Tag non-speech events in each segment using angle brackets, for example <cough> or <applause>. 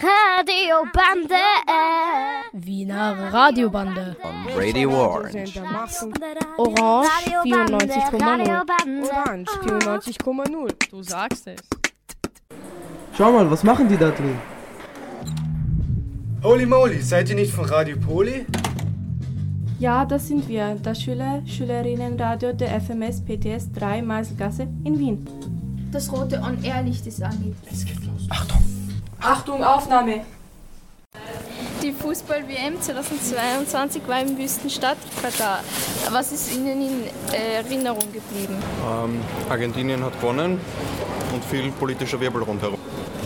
Radiobande. Wiener Radiobande. On Radio Orange. Orange 94,0. Orange 94,0. Du sagst es. Schau mal, was machen die da drin? Holy moly, seid ihr nicht von Radio Poli? Ja, das sind wir, das Schüler, Schülerinnenradio der FMS PTS 3 Meiselgasse in Wien. Das rote On-Air-Licht ist an. Es geht los. Achtung! Achtung, Aufnahme! Die Fußball-WM 2022 war in Wüstenstadt, Katar. Was ist Ihnen in Erinnerung geblieben? Ähm, Argentinien hat gewonnen und viel politischer Wirbel rundherum.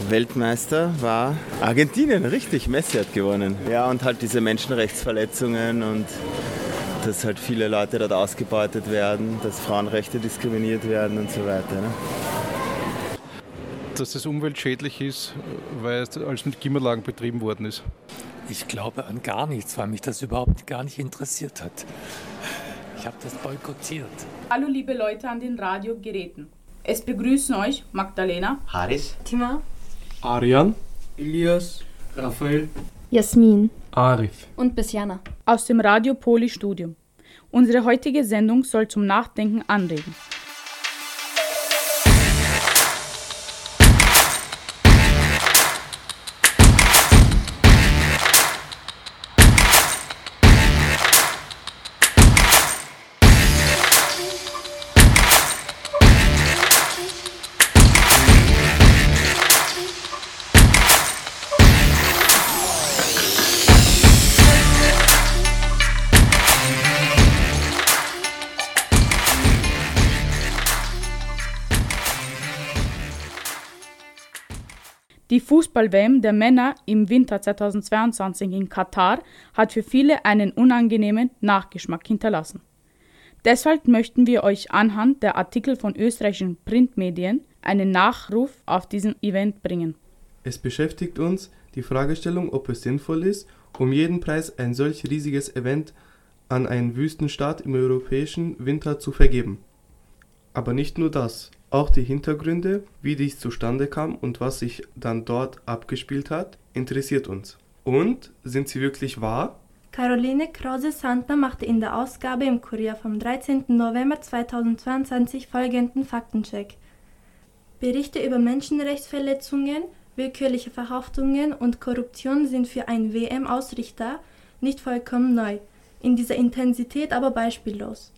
Weltmeister war Argentinien, richtig. Messi hat gewonnen. Ja, und halt diese Menschenrechtsverletzungen und dass halt viele Leute dort ausgebeutet werden, dass Frauenrechte diskriminiert werden und so weiter. Ne? Dass es umweltschädlich ist, weil es alles mit Klimaanlagen betrieben worden ist. Ich glaube an gar nichts, weil mich das überhaupt gar nicht interessiert hat. Ich habe das boykottiert. Hallo liebe Leute an den Radiogeräten. Es begrüßen euch Magdalena, Haris, Tima, Arian, Elias, Raphael, Jasmin, Arif und Bessiana aus dem Radio Poli Studio. Unsere heutige Sendung soll zum Nachdenken anregen. Die Fußball-WM der Männer im Winter 2022 in Katar hat für viele einen unangenehmen Nachgeschmack hinterlassen. Deshalb möchten wir euch anhand der Artikel von österreichischen Printmedien einen Nachruf auf diesen Event bringen. Es beschäftigt uns die Fragestellung, ob es sinnvoll ist, um jeden Preis ein solch riesiges Event an einen Wüstenstaat im europäischen Winter zu vergeben. Aber nicht nur das, auch die Hintergründe, wie dies zustande kam und was sich dann dort abgespielt hat, interessiert uns. Und sind sie wirklich wahr? Caroline Krause-Santner machte in der Ausgabe im Kurier vom 13. November 2022 folgenden Faktencheck. Berichte über Menschenrechtsverletzungen, willkürliche Verhaftungen und Korruption sind für einen WM-Ausrichter nicht vollkommen neu, in dieser Intensität aber beispiellos.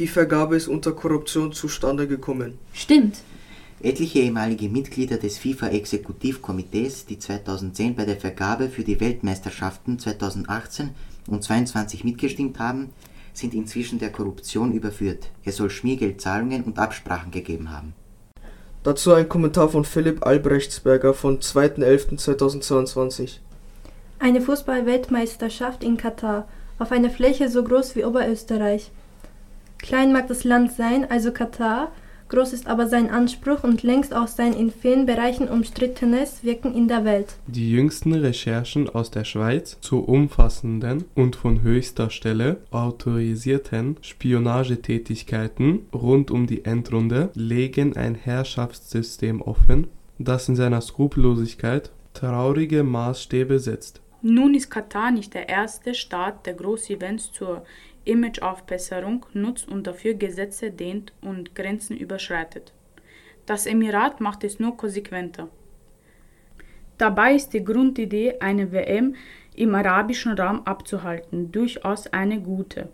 Die Vergabe ist unter Korruption zustande gekommen. Stimmt. Etliche ehemalige Mitglieder des FIFA-Exekutivkomitees, die 2010 bei der Vergabe für die Weltmeisterschaften 2018 und 22 mitgestimmt haben, sind inzwischen der Korruption überführt. Es soll Schmiergeldzahlungen und Absprachen gegeben haben. Dazu ein Kommentar von Philipp Albrechtsberger von 2.11.2022. Eine Fußball-Weltmeisterschaft in Katar, auf einer Fläche so groß wie Oberösterreich. Klein mag das Land sein, also Katar, groß ist aber sein Anspruch und längst auch sein in vielen Bereichen umstrittenes Wirken in der Welt. Die jüngsten Recherchen aus der Schweiz zu umfassenden und von höchster Stelle autorisierten Spionagetätigkeiten rund um die Endrunde legen ein Herrschaftssystem offen, das in seiner Skrupellosigkeit traurige Maßstäbe setzt. Nun ist Katar nicht der erste Staat, der Großevents zur Imageaufbesserung nutzt und dafür Gesetze dehnt und Grenzen überschreitet. Das Emirat macht es nur konsequenter. Dabei ist die Grundidee, eine WM im arabischen Raum abzuhalten, durchaus eine gute.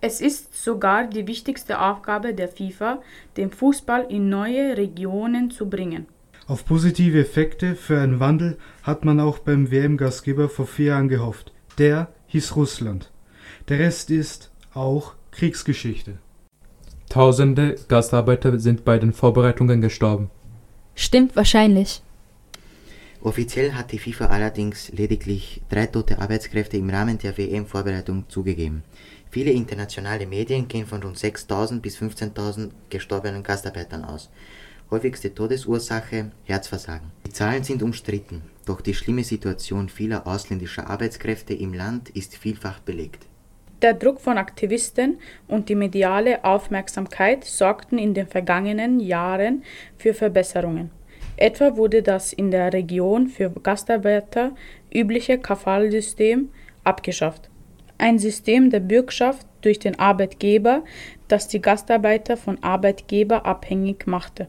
Es ist sogar die wichtigste Aufgabe der FIFA, den Fußball in neue Regionen zu bringen. Auf positive Effekte für einen Wandel hat man auch beim WM-Gastgeber vor vier Jahren gehofft. Der hieß Russland. Der Rest ist auch Kriegsgeschichte. Tausende Gastarbeiter sind bei den Vorbereitungen gestorben. Stimmt wahrscheinlich. Offiziell hat die FIFA allerdings lediglich drei tote Arbeitskräfte im Rahmen der WM-Vorbereitung zugegeben. Viele internationale Medien gehen von rund 6.000 bis 15.000 gestorbenen Gastarbeitern aus. Häufigste Todesursache Herzversagen. Die Zahlen sind umstritten, doch die schlimme Situation vieler ausländischer Arbeitskräfte im Land ist vielfach belegt. Der Druck von Aktivisten und die mediale Aufmerksamkeit sorgten in den vergangenen Jahren für Verbesserungen. Etwa wurde das in der Region für Gastarbeiter übliche Kafal-System abgeschafft. Ein System der Bürgschaft durch den Arbeitgeber, das die Gastarbeiter von Arbeitgeber abhängig machte.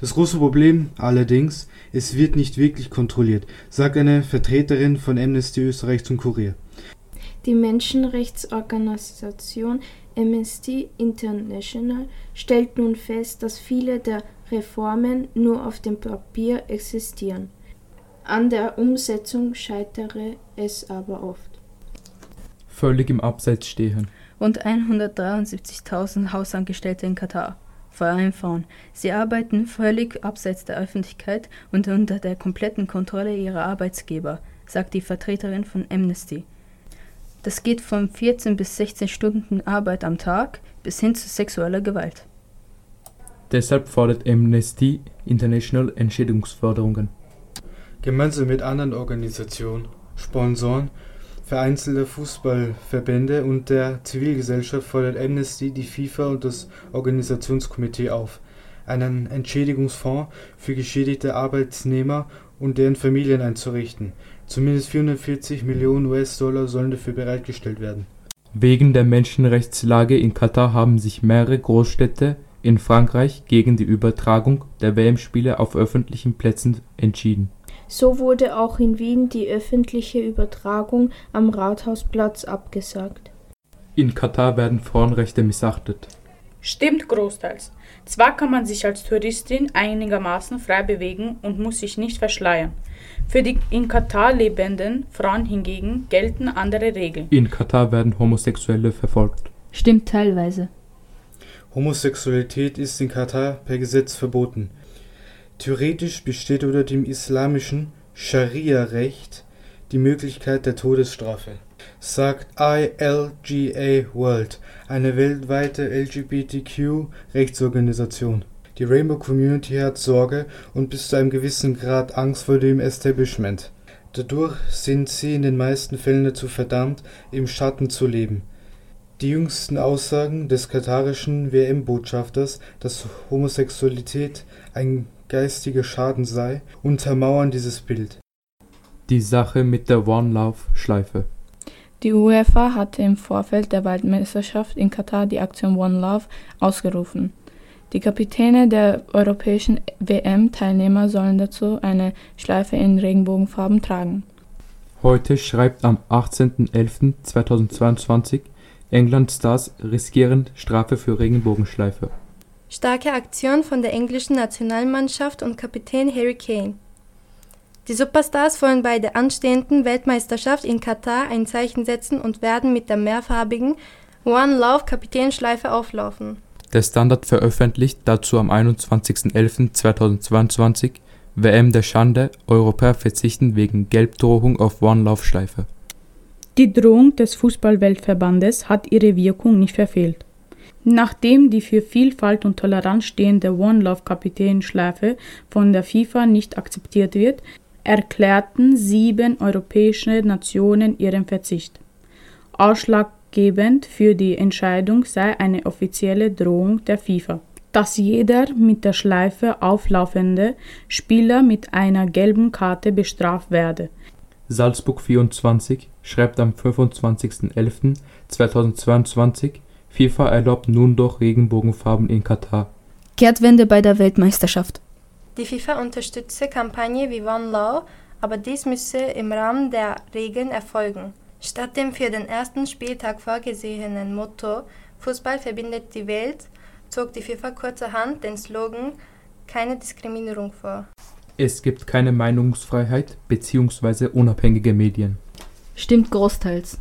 Das große Problem allerdings, es wird nicht wirklich kontrolliert, sagt eine Vertreterin von Amnesty Österreich zum Kurier. Die Menschenrechtsorganisation Amnesty International stellt nun fest, dass viele der Reformen nur auf dem Papier existieren. An der Umsetzung scheitere es aber oft. Völlig im Abseits stehen. Rund 173.000 Hausangestellte in Katar, vor allem Frauen. Sie arbeiten völlig abseits der Öffentlichkeit und unter der kompletten Kontrolle ihrer Arbeitsgeber, sagt die Vertreterin von Amnesty. Das geht von 14 bis 16 Stunden Arbeit am Tag bis hin zu sexueller Gewalt. Deshalb fordert Amnesty International Entschädigungsforderungen. Gemeinsam mit anderen Organisationen, Sponsoren, vereinzelte Fußballverbände und der Zivilgesellschaft fordert Amnesty die FIFA und das Organisationskomitee auf, einen Entschädigungsfonds für geschädigte Arbeitnehmer und deren Familien einzurichten. Zumindest 440 Millionen US-Dollar sollen dafür bereitgestellt werden. Wegen der Menschenrechtslage in Katar haben sich mehrere Großstädte in Frankreich gegen die Übertragung der WM-Spiele auf öffentlichen Plätzen entschieden. So wurde auch in Wien die öffentliche Übertragung am Rathausplatz abgesagt. In Katar werden Frauenrechte missachtet. Stimmt großteils. Zwar kann man sich als Touristin einigermaßen frei bewegen und muss sich nicht verschleiern. Für die in Katar lebenden Frauen hingegen gelten andere Regeln. In Katar werden Homosexuelle verfolgt. Stimmt teilweise. Homosexualität ist in Katar per Gesetz verboten. Theoretisch besteht unter dem islamischen Scharia-Recht die Möglichkeit der Todesstrafe, sagt ILGA World, eine weltweite LGBTQ-Rechtsorganisation. Die Rainbow Community hat Sorge und bis zu einem gewissen Grad Angst vor dem Establishment. Dadurch sind sie in den meisten Fällen dazu verdammt, im Schatten zu leben. Die jüngsten Aussagen des katarischen WM-Botschafters, dass Homosexualität ein geistiger Schaden sei, untermauern dieses Bild. Die Sache mit der One Love Schleife. Die UEFA hatte im Vorfeld der Weltmeisterschaft in Katar die Aktion One Love ausgerufen. Die Kapitäne der europäischen WM-Teilnehmer sollen dazu eine Schleife in Regenbogenfarben tragen. Heute schreibt am 18.11.2022 England Stars riskieren Strafe für Regenbogenschleife. Starke Aktion von der englischen Nationalmannschaft und Kapitän Harry Kane. Die Superstars wollen bei der anstehenden Weltmeisterschaft in Katar ein Zeichen setzen und werden mit der mehrfarbigen One Love Kapitänschleife auflaufen. Der Standard veröffentlicht dazu am 21.11.2022 WM der Schande, Europäer verzichten wegen Gelbdrohung auf One Love Schleife. Die Drohung des Fußballweltverbandes hat ihre Wirkung nicht verfehlt. Nachdem die für Vielfalt und Toleranz stehende One Love Kapitänschleife von der FIFA nicht akzeptiert wird, erklärten sieben europäische Nationen ihren Verzicht. Ausschlaggebend für die Entscheidung sei eine offizielle Drohung der FIFA, dass jeder mit der Schleife auflaufende Spieler mit einer gelben Karte bestraft werde. Salzburg 24 schreibt am 25.11.2022 FIFA erlaubt nun doch Regenbogenfarben in Katar. Kehrtwende bei der Weltmeisterschaft. Die FIFA unterstütze Kampagne wie One Law, aber dies müsse im Rahmen der Regeln erfolgen. Statt dem für den ersten Spieltag vorgesehenen Motto Fußball verbindet die Welt zog die FIFA kurzerhand den Slogan Keine Diskriminierung vor. Es gibt keine Meinungsfreiheit bzw. unabhängige Medien. Stimmt großteils.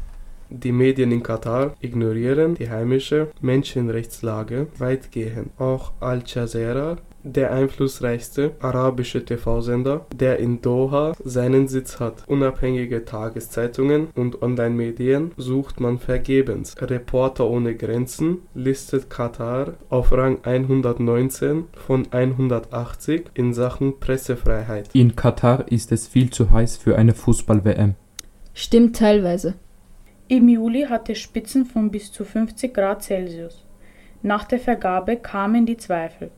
Die Medien in Katar ignorieren die heimische Menschenrechtslage weitgehend. Auch Al Jazeera, der einflussreichste arabische TV-Sender, der in Doha seinen Sitz hat. Unabhängige Tageszeitungen und Online-Medien sucht man vergebens. Reporter ohne Grenzen listet Katar auf Rang 119 von 180 in Sachen Pressefreiheit. In Katar ist es viel zu heiß für eine Fußball-WM. Stimmt teilweise. Im Juli hatte Spitzen von bis zu 50 Grad Celsius. Nach der Vergabe kamen die Zweifel.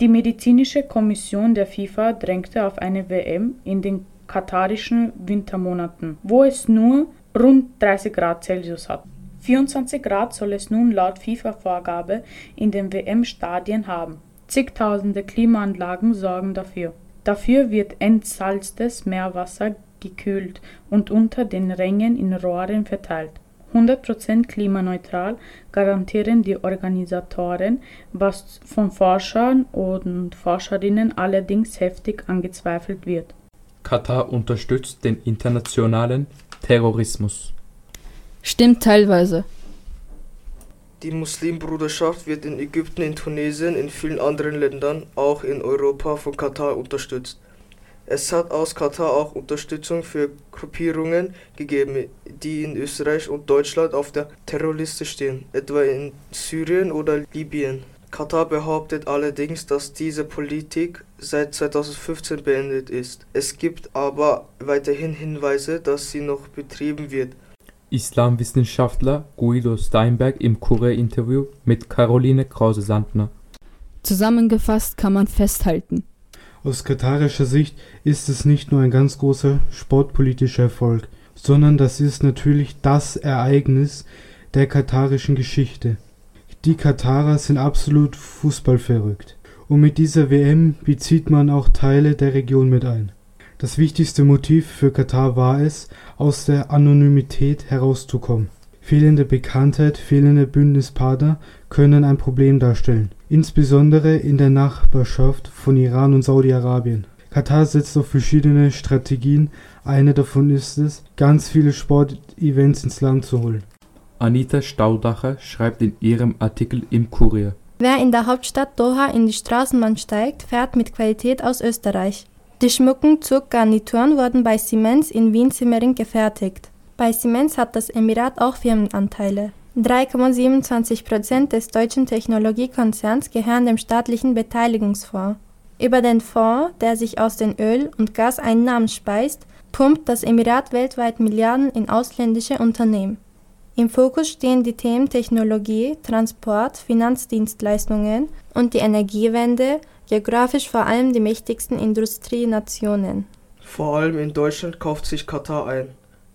Die medizinische Kommission der FIFA drängte auf eine WM in den katarischen Wintermonaten, wo es nur rund 30 Grad Celsius hat. 24 Grad soll es nun laut FIFA-Vorgabe in den WM-Stadien haben. Zigtausende Klimaanlagen sorgen dafür. Dafür wird entsalztes Meerwasser gekühlt und unter den Rängen in Rohren verteilt. 100% klimaneutral garantieren die Organisatoren, was von Forschern und Forscherinnen allerdings heftig angezweifelt wird. Katar unterstützt den internationalen Terrorismus. Stimmt teilweise. Die Muslimbruderschaft wird in Ägypten, in Tunesien, in vielen anderen Ländern, auch in Europa von Katar unterstützt. Es hat aus Katar auch Unterstützung für Gruppierungen gegeben, die in Österreich und Deutschland auf der Terrorliste stehen, etwa in Syrien oder Libyen. Katar behauptet allerdings, dass diese Politik seit 2015 beendet ist. Es gibt aber weiterhin Hinweise, dass sie noch betrieben wird. Islamwissenschaftler Guido Steinberg im Kurier-Interview mit Caroline Krause-Sandner. Zusammengefasst kann man festhalten, aus katarischer Sicht ist es nicht nur ein ganz großer sportpolitischer Erfolg, sondern das ist natürlich das Ereignis der katarischen Geschichte. Die Katarer sind absolut fußballverrückt. Und mit dieser WM bezieht man auch Teile der Region mit ein. Das wichtigste Motiv für Katar war es, aus der Anonymität herauszukommen. Fehlende Bekanntheit, fehlende Bündnispartner können ein Problem darstellen insbesondere in der Nachbarschaft von Iran und Saudi-Arabien. Katar setzt auf verschiedene Strategien, eine davon ist es, ganz viele Sportevents ins Land zu holen. Anita Staudacher schreibt in ihrem Artikel im Kurier. Wer in der Hauptstadt Doha in die Straßenbahn steigt, fährt mit Qualität aus Österreich. Die schmucken Zuggarnituren wurden bei Siemens in Wien-Simmering gefertigt. Bei Siemens hat das Emirat auch Firmenanteile. 3,27 Prozent des deutschen Technologiekonzerns gehören dem staatlichen Beteiligungsfonds. Über den Fonds, der sich aus den Öl- und Gaseinnahmen speist, pumpt das Emirat weltweit Milliarden in ausländische Unternehmen. Im Fokus stehen die Themen Technologie, Transport, Finanzdienstleistungen und die Energiewende, geografisch vor allem die mächtigsten Industrienationen. Vor allem in Deutschland kauft sich Katar ein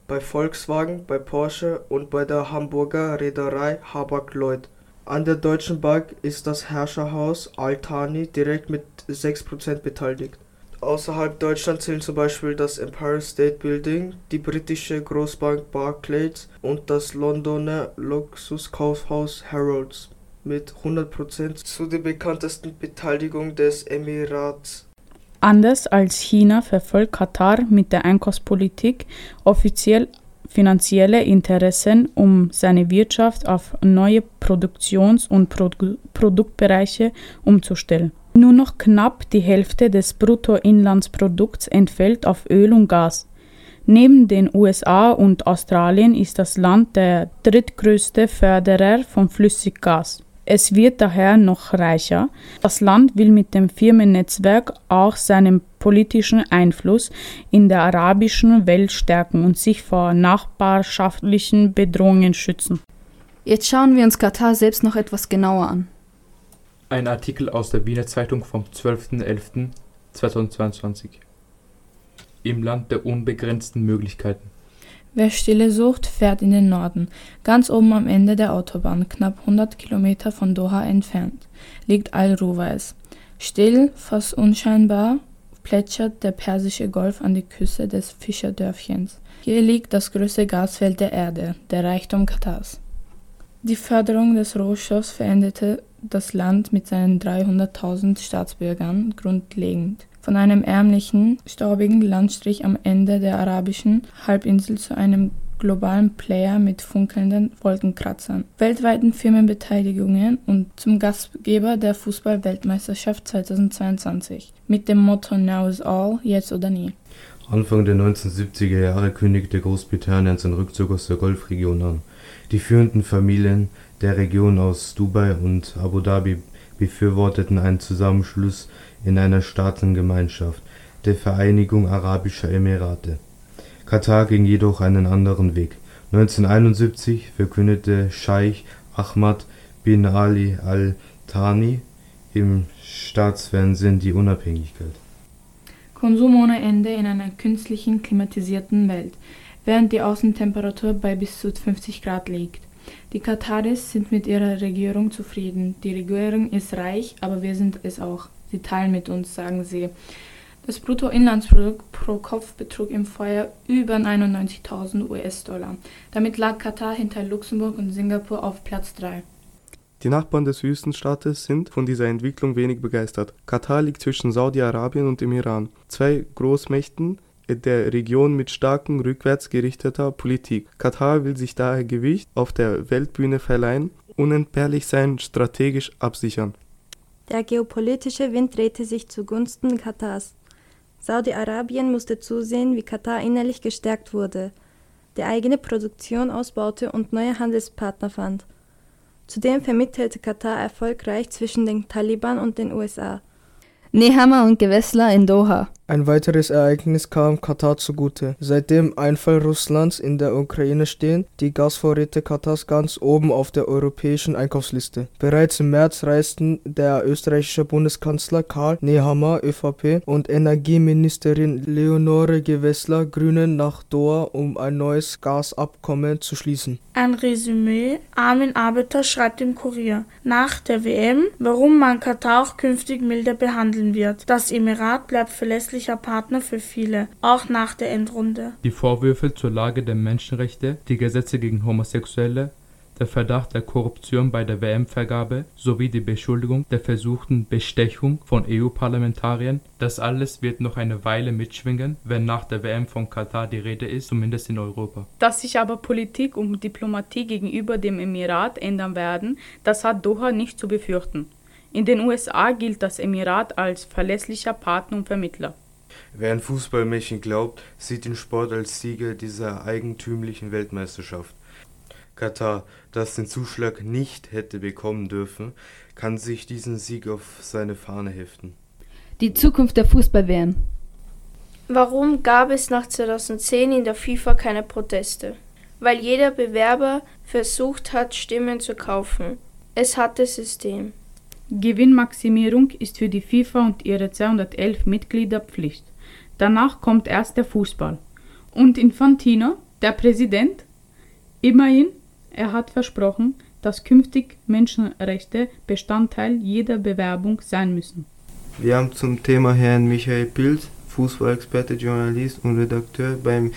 bei Volkswagen, bei Porsche und bei der Hamburger Reederei Hapag-Lloyd. An der Deutschen Bank ist das Herrscherhaus Al-Thani direkt mit 6% beteiligt. Außerhalb Deutschlands zählen zum Beispiel das Empire State Building, die britische Großbank Barclays und das Londoner Luxuskaufhaus Harrods mit 100% zu den bekanntesten Beteiligungen des Emirats. Anders als China verfolgt Katar mit der Einkaufspolitik offiziell finanzielle Interessen, um seine Wirtschaft auf neue Produktions- und Produ Produktbereiche umzustellen. Nur noch knapp die Hälfte des Bruttoinlandsprodukts entfällt auf Öl und Gas. Neben den USA und Australien ist das Land der drittgrößte Förderer von Flüssiggas. Es wird daher noch reicher. Das Land will mit dem Firmennetzwerk auch seinen politischen Einfluss in der arabischen Welt stärken und sich vor nachbarschaftlichen Bedrohungen schützen. Jetzt schauen wir uns Katar selbst noch etwas genauer an. Ein Artikel aus der Wiener Zeitung vom 12.11.2022 Im Land der unbegrenzten Möglichkeiten. Wer Stille sucht, fährt in den Norden. Ganz oben am Ende der Autobahn, knapp 100 Kilometer von Doha entfernt, liegt Al-Ruwais. Still, fast unscheinbar, plätschert der Persische Golf an die Küste des Fischerdörfchens. Hier liegt das größte Gasfeld der Erde, der Reichtum Katars. Die Förderung des Rohstoffs veränderte das Land mit seinen 300.000 Staatsbürgern grundlegend von einem ärmlichen, staubigen Landstrich am Ende der arabischen Halbinsel zu einem globalen Player mit funkelnden Wolkenkratzern, weltweiten Firmenbeteiligungen und zum Gastgeber der Fußball-Weltmeisterschaft 2022 mit dem Motto Now is all, jetzt oder nie. Anfang der 1970er Jahre kündigte Großbritannien seinen Rückzug aus der Golfregion an. Die führenden Familien der Region aus Dubai und Abu Dhabi befürworteten einen Zusammenschluss in einer Staatengemeinschaft, der Vereinigung Arabischer Emirate. Katar ging jedoch einen anderen Weg. 1971 verkündete Scheich Ahmad bin Ali al Thani im Staatsfernsehen die Unabhängigkeit. Konsum ohne Ende in einer künstlichen klimatisierten Welt, während die Außentemperatur bei bis zu 50 Grad liegt. Die Kataris sind mit ihrer Regierung zufrieden. Die Regierung ist reich, aber wir sind es auch. Sie teilen mit uns, sagen sie. Das Bruttoinlandsprodukt pro Kopf betrug im Vorjahr über 91.000 US-Dollar. Damit lag Katar hinter Luxemburg und Singapur auf Platz 3. Die Nachbarn des Wüstenstaates sind von dieser Entwicklung wenig begeistert. Katar liegt zwischen Saudi-Arabien und dem Iran, zwei Großmächten der Region mit starken rückwärts gerichteter Politik. Katar will sich daher Gewicht auf der Weltbühne verleihen, unentbehrlich sein, strategisch absichern. Der geopolitische Wind drehte sich zugunsten Katars. Saudi-Arabien musste zusehen, wie Katar innerlich gestärkt wurde, die eigene Produktion ausbaute und neue Handelspartner fand. Zudem vermittelte Katar erfolgreich zwischen den Taliban und den USA. Nehammer und Gewessler in Doha. Ein weiteres Ereignis kam Katar zugute. Seit dem Einfall Russlands in der Ukraine stehen die Gasvorräte Katars ganz oben auf der europäischen Einkaufsliste. Bereits im März reisten der österreichische Bundeskanzler Karl Nehammer ÖVP und Energieministerin Leonore Gewessler Grünen nach Doha, um ein neues Gasabkommen zu schließen. Ein Resümee. Armin Arbeiter schreibt im Kurier. Nach der WM, warum man Katar auch künftig milder behandeln wird. Das Emirat bleibt verlässlich verlässlicher Partner für viele, auch nach der Endrunde. Die Vorwürfe zur Lage der Menschenrechte, die Gesetze gegen Homosexuelle, der Verdacht der Korruption bei der WM-Vergabe sowie die Beschuldigung der versuchten Bestechung von EU-Parlamentariern, das alles wird noch eine Weile mitschwingen, wenn nach der WM von Katar die Rede ist, zumindest in Europa. Dass sich aber Politik und Diplomatie gegenüber dem Emirat ändern werden, das hat Doha nicht zu befürchten. In den USA gilt das Emirat als verlässlicher Partner und Vermittler. Wer an Fußballmärchen glaubt, sieht den Sport als Sieger dieser eigentümlichen Weltmeisterschaft. Katar, das den Zuschlag nicht hätte bekommen dürfen, kann sich diesen Sieg auf seine Fahne heften. Die Zukunft der Fußball-WM. Warum gab es nach 2010 in der FIFA keine Proteste? Weil jeder Bewerber versucht hat, Stimmen zu kaufen. Es hatte System. Gewinnmaximierung ist für die FIFA und ihre 211 Mitglieder Pflicht. Danach kommt erst der Fußball. Und Infantino, der Präsident, immerhin, er hat versprochen, dass künftig Menschenrechte Bestandteil jeder Bewerbung sein müssen. Wir haben zum Thema Herrn Michael Pilz, Fußballexperte, Journalist und Redakteur beim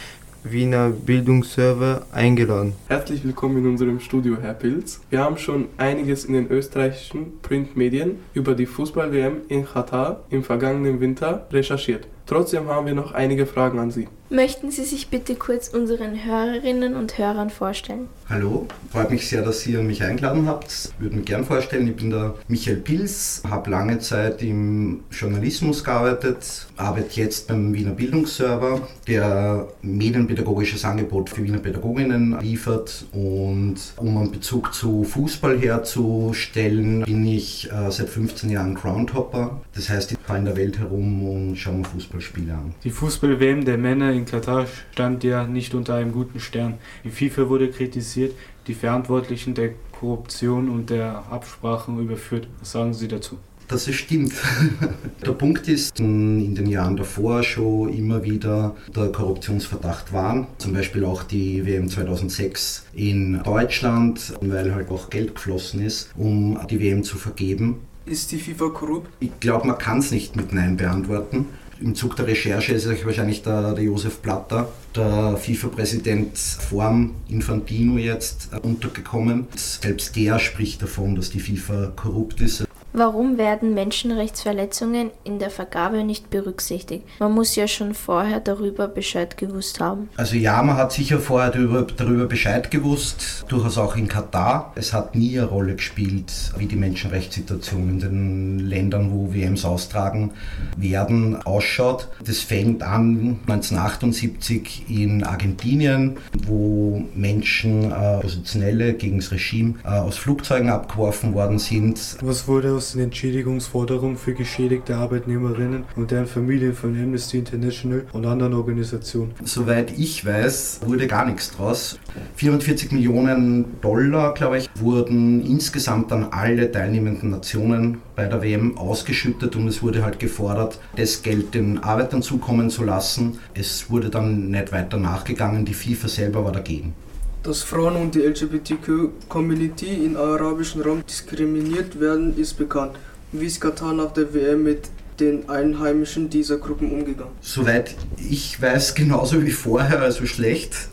Wiener Bildungsserver eingeladen. Herzlich willkommen in unserem Studio, Herr Pilz. Wir haben schon einiges in den österreichischen Printmedien über die Fußball-WM in Katar im vergangenen Winter recherchiert. Trotzdem haben wir noch einige Fragen an Sie. Möchten Sie sich bitte kurz unseren Hörerinnen und Hörern vorstellen? Hallo, freut mich sehr, dass ihr mich eingeladen habt. Würde mich gern vorstellen, ich bin der Michael Pils, habe lange Zeit im Journalismus gearbeitet, arbeite jetzt beim Wiener Bildungsserver, der medienpädagogisches Angebot für Wiener Pädagoginnen liefert. Und um einen Bezug zu Fußball herzustellen, bin ich äh, seit 15 Jahren Groundhopper. Das heißt, ich fahre in der Welt herum und schaue mir Fußballspiele an. Die Fußball-WM der Männer in Katar stand ja nicht unter einem guten Stern. Die FIFA wurde kritisiert, die Verantwortlichen der Korruption und der Absprachen überführt. Was sagen Sie dazu? dass es stimmt. <laughs> der Punkt ist, in den Jahren davor schon immer wieder der Korruptionsverdacht war. Zum Beispiel auch die WM 2006 in Deutschland, weil halt auch Geld geflossen ist, um die WM zu vergeben. Ist die FIFA korrupt? Ich glaube, man kann es nicht mit Nein beantworten. Im Zug der Recherche ist euch wahrscheinlich der, der Josef Blatter, der FIFA-Präsident vorm Infantino jetzt untergekommen. Selbst der spricht davon, dass die FIFA korrupt ist. Warum werden Menschenrechtsverletzungen in der Vergabe nicht berücksichtigt? Man muss ja schon vorher darüber Bescheid gewusst haben. Also ja, man hat sicher vorher darüber, darüber Bescheid gewusst, durchaus auch in Katar. Es hat nie eine Rolle gespielt, wie die Menschenrechtssituation in den Ländern, wo WMs austragen werden, ausschaut. Das fängt an 1978 in Argentinien, wo Menschen, äh, Oppositionelle gegen das Regime, äh, aus Flugzeugen abgeworfen worden sind. Was wurde aus umfassende Entschädigungsforderung für geschädigte Arbeitnehmerinnen und deren Familien von Amnesty International und anderen Organisationen. Soweit ich weiß, wurde gar nichts draus. 44 Millionen Dollar, glaube ich, wurden insgesamt an alle teilnehmenden Nationen bei der WM ausgeschüttet und es wurde halt gefordert, das Geld den Arbeitern zukommen zu lassen. Es wurde dann nicht weiter nachgegangen, die FIFA selber war dagegen. Dass Frauen und die LGBTQ-Community im arabischen Raum diskriminiert werden, ist bekannt. Wie ist Katar nach der WM mit den Einheimischen dieser Gruppen umgegangen? Soweit ich weiß, genauso wie vorher, also schlecht.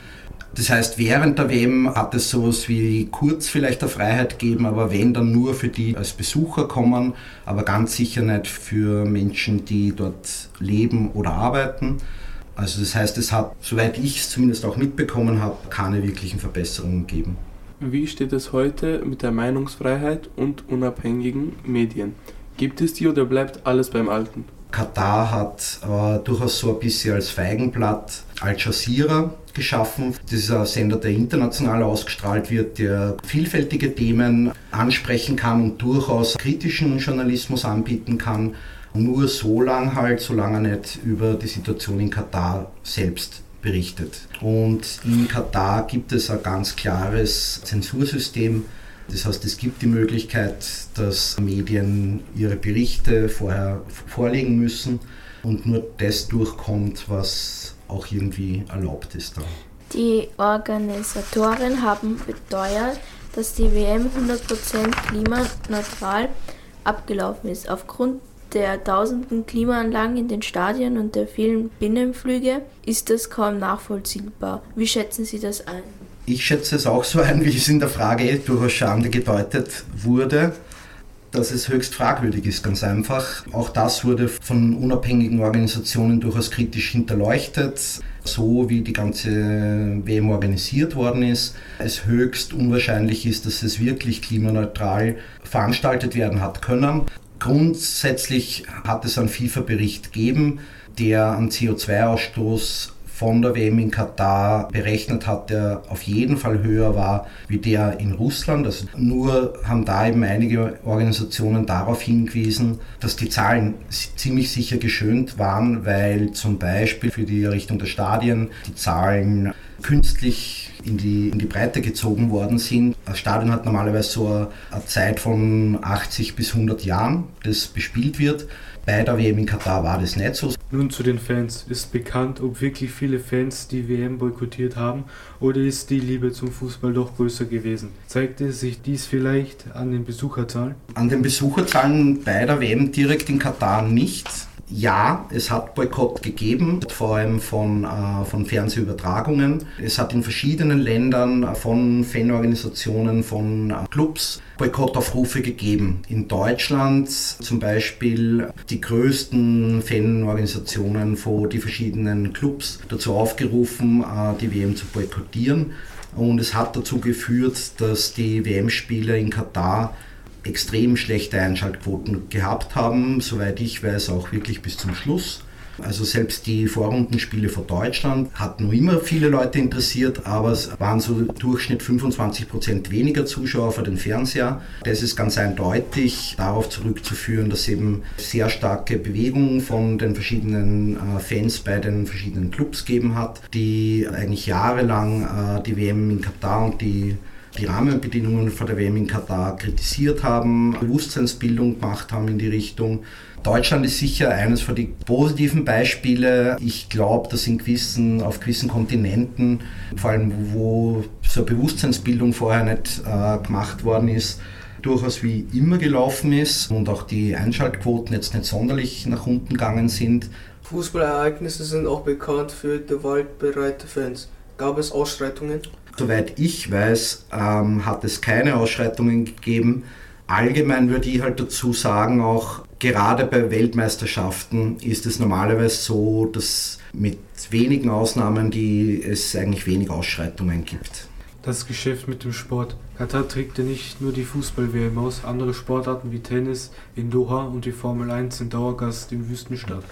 Das heißt, während der WM hat es sowas wie kurz vielleicht der Freiheit gegeben, aber wenn dann nur für die als Besucher kommen, aber ganz sicher nicht für Menschen, die dort leben oder arbeiten. Also das heißt, es hat, soweit ich es zumindest auch mitbekommen habe, keine wirklichen Verbesserungen gegeben. Wie steht es heute mit der Meinungsfreiheit und unabhängigen Medien? Gibt es die oder bleibt alles beim Alten? Katar hat äh, durchaus so ein bisschen als Feigenblatt Al Jazeera geschaffen. Das ist ein Sender, der international ausgestrahlt wird, der vielfältige Themen ansprechen kann und durchaus kritischen Journalismus anbieten kann. Nur so lange halt, solange er nicht über die Situation in Katar selbst berichtet. Und in Katar gibt es ein ganz klares Zensursystem. Das heißt, es gibt die Möglichkeit, dass Medien ihre Berichte vorher vorlegen müssen und nur das durchkommt, was auch irgendwie erlaubt ist. Dann. Die Organisatoren haben beteuert, dass die WM 100% klimaneutral abgelaufen ist. Aufgrund der tausenden Klimaanlagen in den Stadien und der vielen Binnenflüge ist das kaum nachvollziehbar. Wie schätzen Sie das ein? Ich schätze es auch so ein, wie es in der Frage durchaus Schande gedeutet wurde, dass es höchst fragwürdig ist, ganz einfach. Auch das wurde von unabhängigen Organisationen durchaus kritisch hinterleuchtet, so wie die ganze WM organisiert worden ist. Es höchst unwahrscheinlich ist, dass es wirklich klimaneutral veranstaltet werden hat können. Grundsätzlich hat es einen FIFA-Bericht gegeben, der einen CO2-Ausstoß von der WM in Katar berechnet hat, der auf jeden Fall höher war wie der in Russland. Also nur haben da eben einige Organisationen darauf hingewiesen, dass die Zahlen ziemlich sicher geschönt waren, weil zum Beispiel für die Errichtung der Stadien die Zahlen künstlich in die, in die Breite gezogen worden sind. Das Stadion hat normalerweise so eine, eine Zeit von 80 bis 100 Jahren, das bespielt wird. Bei der WM in Katar war das nicht so. Nun zu den Fans. Ist bekannt, ob wirklich viele Fans die WM boykottiert haben oder ist die Liebe zum Fußball doch größer gewesen? Zeigte sich dies vielleicht an den Besucherzahlen? An den Besucherzahlen bei der WM direkt in Katar nicht. Ja, es hat Boykott gegeben, vor allem von, äh, von Fernsehübertragungen. Es hat in verschiedenen Ländern von Fanorganisationen, von äh, Clubs Boykottaufrufe gegeben. In Deutschland zum Beispiel die größten Fanorganisationen von die verschiedenen Clubs dazu aufgerufen, äh, die WM zu boykottieren. Und es hat dazu geführt, dass die WM-Spieler in Katar extrem schlechte Einschaltquoten gehabt haben, soweit ich weiß auch wirklich bis zum Schluss. Also selbst die Vorrundenspiele vor Deutschland hat noch immer viele Leute interessiert, aber es waren so Durchschnitt 25 Prozent weniger Zuschauer vor den Fernseher. Das ist ganz eindeutig darauf zurückzuführen, dass eben sehr starke Bewegungen von den verschiedenen äh, Fans bei den verschiedenen Clubs gegeben hat, die eigentlich jahrelang äh, die WM in Katar und die die Rahmenbedingungen vor der WM in Katar kritisiert haben, Bewusstseinsbildung gemacht haben in die Richtung. Deutschland ist sicher eines von den positiven Beispielen. Ich glaube, dass in gewissen, auf gewissen Kontinenten, vor allem wo so Bewusstseinsbildung vorher nicht äh, gemacht worden ist, durchaus wie immer gelaufen ist und auch die Einschaltquoten jetzt nicht sonderlich nach unten gegangen sind. Fußballereignisse sind auch bekannt für gewaltbereite Fans. Gab es Ausschreitungen? Soweit ich weiß, ähm, hat es keine Ausschreitungen gegeben. Allgemein würde ich halt dazu sagen, auch gerade bei Weltmeisterschaften ist es normalerweise so, dass mit wenigen Ausnahmen die es eigentlich wenig Ausschreitungen gibt. Das Geschäft mit dem Sport. Katar trägt ja nicht nur die Fußball-WM aus, andere Sportarten wie Tennis in Doha und die Formel 1 sind Dauergast im Wüstenstadt.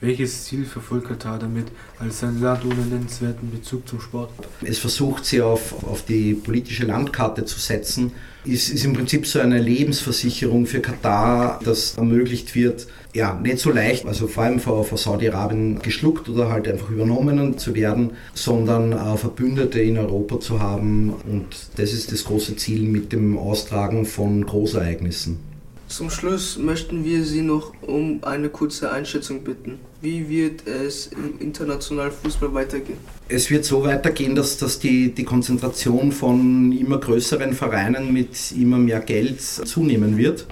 Welches Ziel verfolgt Katar damit als ein Land ohne nennenswerten Bezug zum Sport? Es versucht sie auf, auf die politische Landkarte zu setzen. Es ist im Prinzip so eine Lebensversicherung für Katar, das ermöglicht wird, ja, nicht so leicht, also vor allem vor, vor Saudi-Arabien geschluckt oder halt einfach übernommen zu werden, sondern äh, Verbündete in Europa zu haben. Und das ist das große Ziel mit dem Austragen von Großereignissen. Zum Schluss möchten wir Sie noch um eine kurze Einschätzung bitten. Wie wird es im internationalen Fußball weitergehen? Es wird so weitergehen, dass, dass die, die Konzentration von immer größeren Vereinen mit immer mehr Geld zunehmen wird.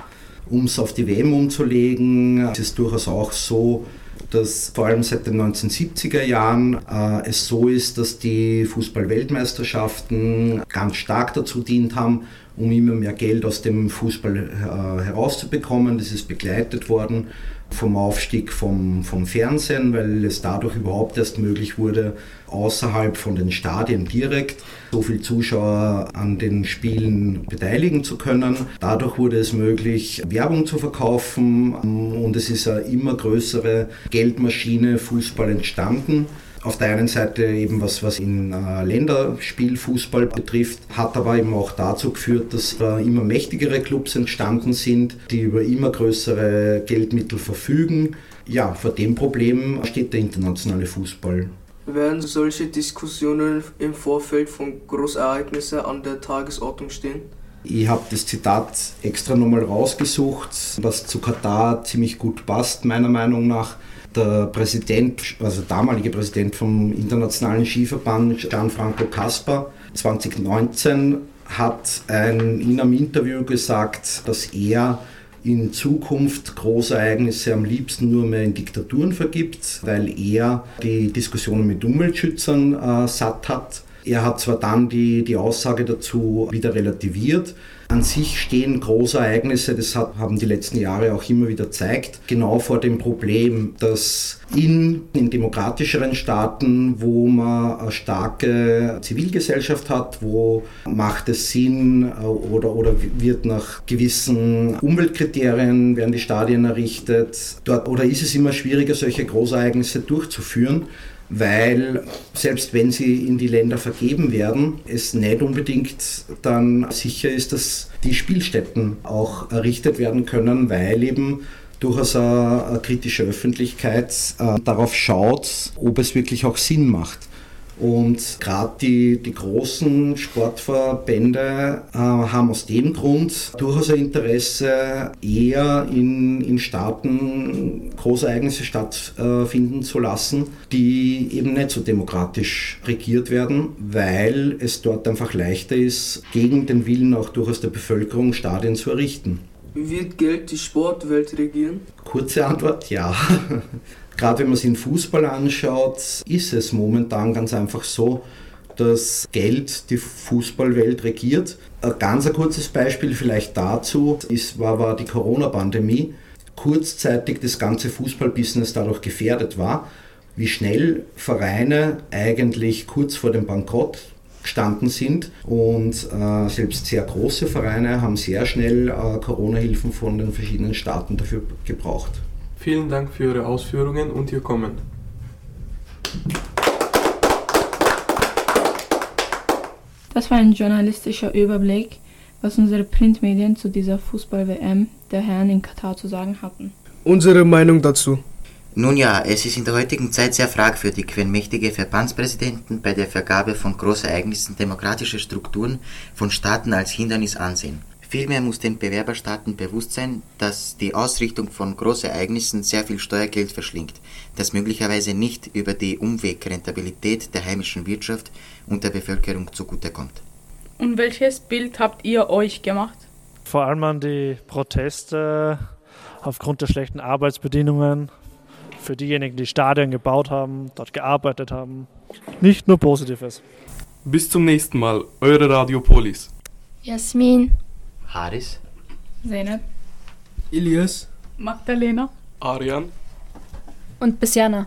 Um es auf die WM umzulegen, es ist durchaus auch so, dass vor allem seit den 1970er Jahren äh, es so ist, dass die Fußball-Weltmeisterschaften ganz stark dazu dient haben, um immer mehr Geld aus dem Fußball äh, herauszubekommen. Das ist begleitet worden vom Aufstieg vom, vom Fernsehen, weil es dadurch überhaupt erst möglich wurde, außerhalb von den Stadien direkt so viele Zuschauer an den Spielen beteiligen zu können. Dadurch wurde es möglich, Werbung zu verkaufen und es ist eine immer größere Geldmaschine Fußball entstanden auf der einen Seite eben was, was in äh, Länderspielfußball betrifft, hat aber eben auch dazu geführt, dass äh, immer mächtigere Clubs entstanden sind, die über immer größere Geldmittel verfügen. Ja, vor dem Problem steht der internationale Fußball. Werden solche Diskussionen im Vorfeld von Großereignissen an der Tagesordnung stehen? Ich habe das Zitat extra nochmal rausgesucht, was zu Katar ziemlich gut passt, meiner Meinung nach der Präsident, also damalige Präsident vom Internationalen Skiverband, Gianfranco Caspar, 2019 hat ein, in einem Interview gesagt, dass er in Zukunft Großereignisse am liebsten nur mehr in Diktaturen vergibt, weil er die Diskussionen mit Umweltschützern äh, satt hat. Er hat zwar dann die, die Aussage dazu wieder relativiert, an sich stehen Großereignisse, das haben die letzten Jahre auch immer wieder gezeigt, genau vor dem Problem, dass in, in demokratischeren Staaten, wo man eine starke Zivilgesellschaft hat, wo macht es Sinn äh, oder, oder wird nach gewissen Umweltkriterien werden die Stadien errichtet, dort, oder ist es immer schwieriger, solche Großereignisse durchzuführen weil selbst wenn sie in die Länder vergeben werden, es nicht unbedingt dann sicher ist, dass die Spielstätten auch errichtet werden können, weil eben durchaus eine, kritische Öffentlichkeit äh, darauf schaut, ob es wirklich auch Sinn macht. Und gerade die, die großen Sportverbände äh, haben aus dem Grund durchaus ein Interesse, eher in, in Staaten Großereignisse stattfinden zu lassen, die eben nicht so demokratisch regiert werden, weil es dort einfach leichter ist, gegen den Willen auch durchaus der Bevölkerung Stadien zu errichten. Wird Geld die Sportwelt regieren? Kurze Antwort, ja. <laughs> Gerade wenn man sich den Fußball anschaut, ist es momentan ganz einfach so, dass Geld die Fußballwelt regiert. Ein ganz ein kurzes Beispiel vielleicht dazu ist, war, war die Corona-Pandemie. Kurzzeitig das ganze Fußballbusiness dadurch gefährdet war, wie schnell Vereine eigentlich kurz vor dem Bankrott gestanden sind und äh, selbst sehr große Vereine haben sehr schnell äh, Corona-Hilfen von den verschiedenen Staaten dafür gebraucht. Vielen Dank für Ihre Ausführungen und Ihr Kommen. Das war ein journalistischer Überblick, was unsere Printmedien zu dieser Fußball-WM der Herren in Katar zu sagen hatten. Unsere Meinung dazu. Nun ja, es ist in der heutigen Zeit sehr fragwürdig, wenn mächtige Verbandspräsidenten bei der Vergabe von Großereignissen demokratische Strukturen von Staaten als Hindernis ansehen. Vielmehr muss den Bewerberstaaten bewusst sein, dass die Ausrichtung von Großereignissen sehr viel Steuergeld verschlingt, das möglicherweise nicht über die Umwegrentabilität der heimischen Wirtschaft und der Bevölkerung zugutekommt. Und welches Bild habt ihr euch gemacht? Vor allem an die Proteste aufgrund der schlechten Arbeitsbedingungen für diejenigen, die Stadien gebaut haben, dort gearbeitet haben. Nicht nur Positives. Bis zum nächsten Mal, eure Radiopolis. Jasmin. Haris. Zeynep. Ilias. Magdalena. Arian. Und Besiana.